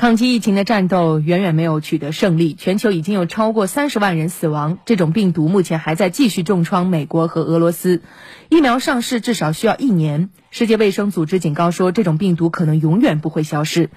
抗击疫情的战斗远远没有取得胜利，全球已经有超过三十万人死亡。这种病毒目前还在继续重创美国和俄罗斯，疫苗上市至少需要一年。世界卫生组织警告说，这种病毒可能永远不会消失。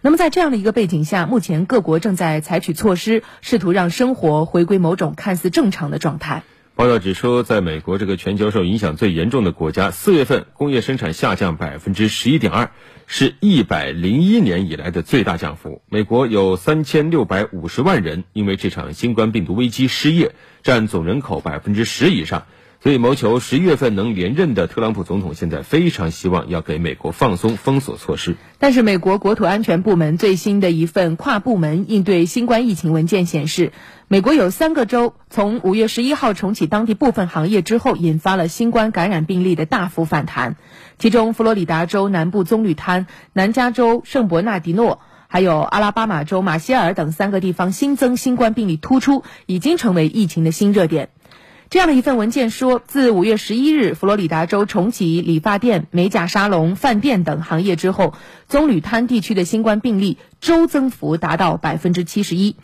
那么，在这样的一个背景下，目前各国正在采取措施，试图让生活回归某种看似正常的状态。报道指出，在美国这个全球受影响最严重的国家，四月份工业生产下降百分之十一点二，是一百零一年以来的最大降幅。美国有三千六百五十万人因为这场新冠病毒危机失业，占总人口百分之十以上。所以，谋求十一月份能连任的特朗普总统现在非常希望要给美国放松封锁措施。但是，美国国土安全部门最新的一份跨部门应对新冠疫情文件显示，美国有三个州从五月十一号重启当地部分行业之后，引发了新冠感染病例的大幅反弹。其中，佛罗里达州南部棕榈滩、南加州圣伯纳迪诺，还有阿拉巴马州马歇尔等三个地方新增新冠病例突出，已经成为疫情的新热点。这样的一份文件说，自五月十一日佛罗里达州重启理发店、美甲沙龙、饭店等行业之后，棕榈滩地区的新冠病例周增幅达到百分之七十一。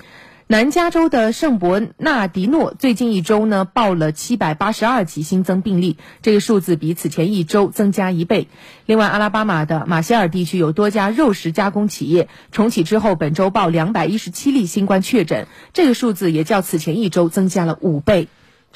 南加州的圣伯纳迪诺最近一周呢报了七百八十二起新增病例，这个数字比此前一周增加一倍。另外，阿拉巴马的马歇尔地区有多家肉食加工企业重启之后，本周报两百一十七例新冠确诊，这个数字也较此前一周增加了五倍。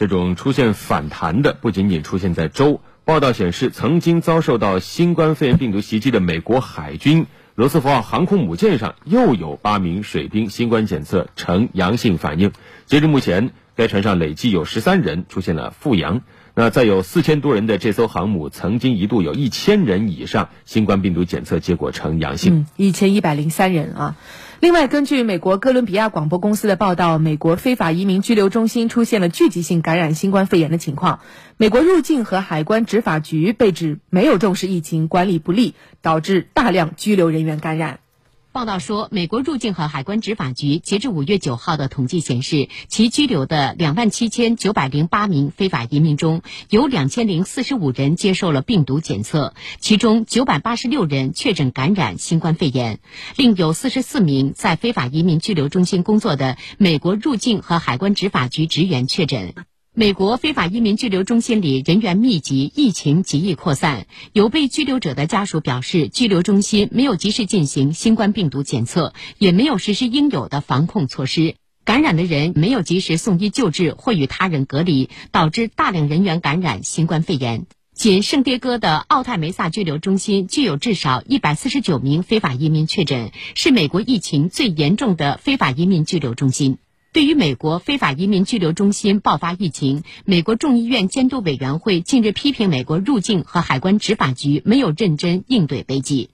这种出现反弹的不仅仅出现在州。报道显示，曾经遭受到新冠肺炎病毒袭击的美国海军罗斯福号航空母舰上，又有八名水兵新冠检测呈阳性反应。截至目前，该船上累计有十三人出现了复阳。那再有四千多人的这艘航母，曾经一度有一千人以上新冠病毒检测结果呈阳性。一千一百零三人啊。另外，根据美国哥伦比亚广播公司的报道，美国非法移民拘留中心出现了聚集性感染新冠肺炎的情况。美国入境和海关执法局被指没有重视疫情管理不力，导致大量拘留人员感染。报道说，美国入境和海关执法局截至五月九号的统计显示，其拘留的两万七千九百零八名非法移民中，有两千零四十五人接受了病毒检测，其中九百八十六人确诊感染新冠肺炎，另有四十四名在非法移民拘留中心工作的美国入境和海关执法局职员确诊。美国非法移民拘留中心里人员密集，疫情极易扩散。有被拘留者的家属表示，拘留中心没有及时进行新冠病毒检测，也没有实施应有的防控措施。感染的人没有及时送医救治或与他人隔离，导致大量人员感染新冠肺炎。仅圣迭戈的奥泰梅萨拘留中心具有至少一百四十九名非法移民确诊，是美国疫情最严重的非法移民拘留中心。对于美国非法移民拘留中心爆发疫情，美国众议院监督委员会近日批评美国入境和海关执法局没有认真应对危机。